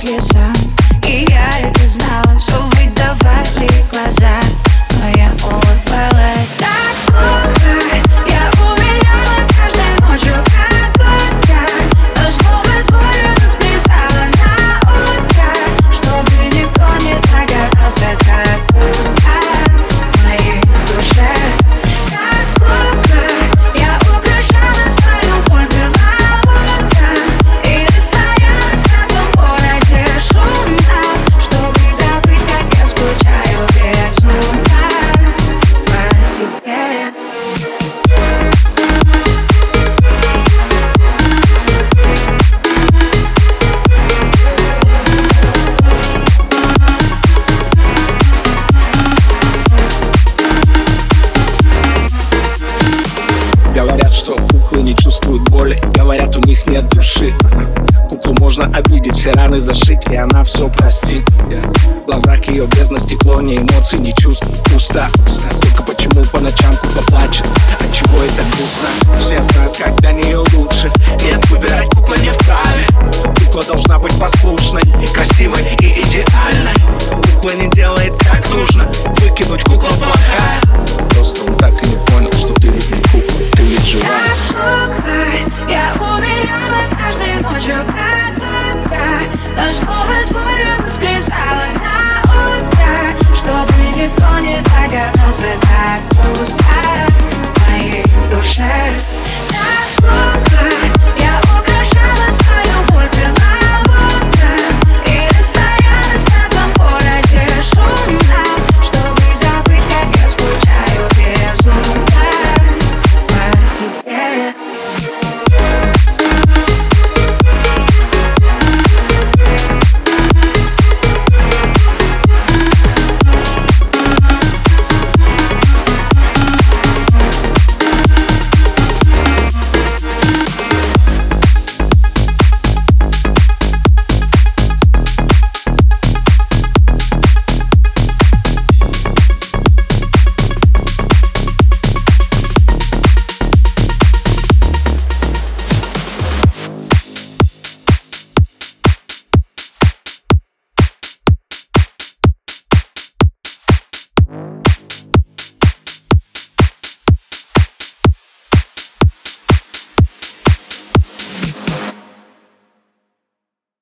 слеза боли. Говорят, у них нет души. Куклу можно обидеть, все раны зашить И она все простит. В глазах ее бездна стекло, ни эмоций, ни чувств. Пусто, только почему по ночам кукла плачет? От чего это грустно? Все знают, как для нее лучше. Нет, выбирать кукла не вправе Кукла должна быть послушной И красивой, на утро Чтобы никто не догадался, как пусто